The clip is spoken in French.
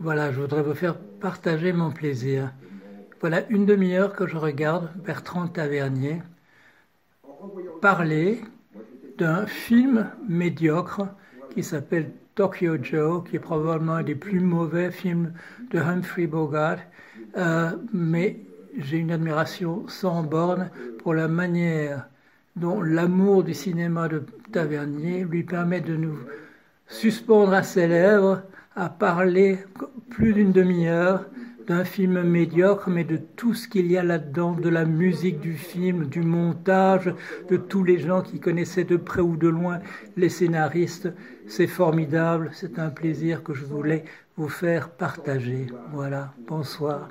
Voilà, je voudrais vous faire partager mon plaisir. Voilà une demi-heure que je regarde Bertrand Tavernier parler d'un film médiocre qui s'appelle Tokyo Joe, qui est probablement un des plus mauvais films de Humphrey Bogart. Euh, mais j'ai une admiration sans borne pour la manière dont l'amour du cinéma de Tavernier lui permet de nous suspendre à ses lèvres à parler plus d'une demi-heure d'un film médiocre, mais de tout ce qu'il y a là-dedans, de la musique du film, du montage, de tous les gens qui connaissaient de près ou de loin les scénaristes. C'est formidable, c'est un plaisir que je voulais vous faire partager. Voilà, bonsoir.